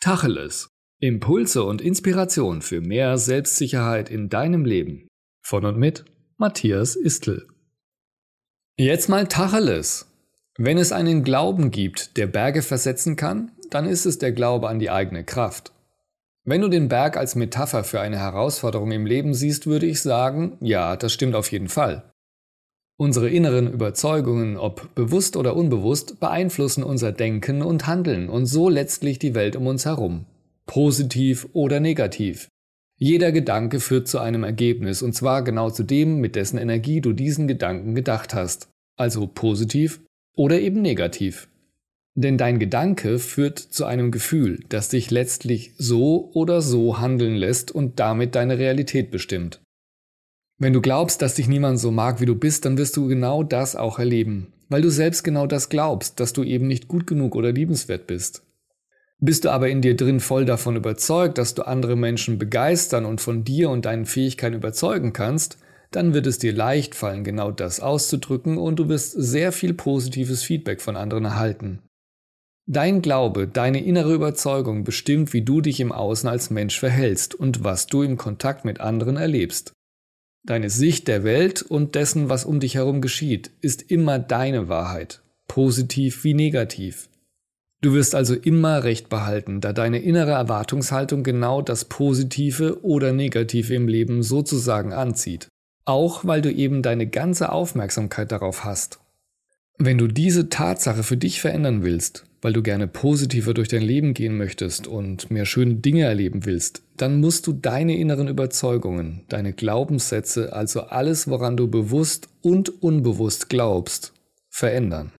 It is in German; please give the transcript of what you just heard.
Tacheles. Impulse und Inspiration für mehr Selbstsicherheit in deinem Leben. Von und mit Matthias Istl. Jetzt mal Tacheles. Wenn es einen Glauben gibt, der Berge versetzen kann, dann ist es der Glaube an die eigene Kraft. Wenn du den Berg als Metapher für eine Herausforderung im Leben siehst, würde ich sagen, ja, das stimmt auf jeden Fall. Unsere inneren Überzeugungen, ob bewusst oder unbewusst, beeinflussen unser Denken und Handeln und so letztlich die Welt um uns herum. Positiv oder negativ. Jeder Gedanke führt zu einem Ergebnis und zwar genau zu dem, mit dessen Energie du diesen Gedanken gedacht hast. Also positiv oder eben negativ. Denn dein Gedanke führt zu einem Gefühl, das dich letztlich so oder so handeln lässt und damit deine Realität bestimmt. Wenn du glaubst, dass dich niemand so mag, wie du bist, dann wirst du genau das auch erleben, weil du selbst genau das glaubst, dass du eben nicht gut genug oder liebenswert bist. Bist du aber in dir drin voll davon überzeugt, dass du andere Menschen begeistern und von dir und deinen Fähigkeiten überzeugen kannst, dann wird es dir leicht fallen, genau das auszudrücken und du wirst sehr viel positives Feedback von anderen erhalten. Dein Glaube, deine innere Überzeugung bestimmt, wie du dich im Außen als Mensch verhältst und was du im Kontakt mit anderen erlebst. Deine Sicht der Welt und dessen, was um dich herum geschieht, ist immer deine Wahrheit, positiv wie negativ. Du wirst also immer recht behalten, da deine innere Erwartungshaltung genau das Positive oder Negative im Leben sozusagen anzieht. Auch weil du eben deine ganze Aufmerksamkeit darauf hast. Wenn du diese Tatsache für dich verändern willst, weil du gerne positiver durch dein Leben gehen möchtest und mehr schöne Dinge erleben willst, dann musst du deine inneren Überzeugungen, deine Glaubenssätze, also alles, woran du bewusst und unbewusst glaubst, verändern.